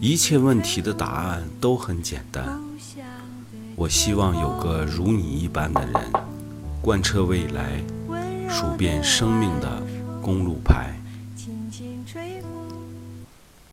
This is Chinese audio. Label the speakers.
Speaker 1: 一切问题的答案都很简单。我希望有个如你一般的人，贯彻未来，数遍生命的公路牌。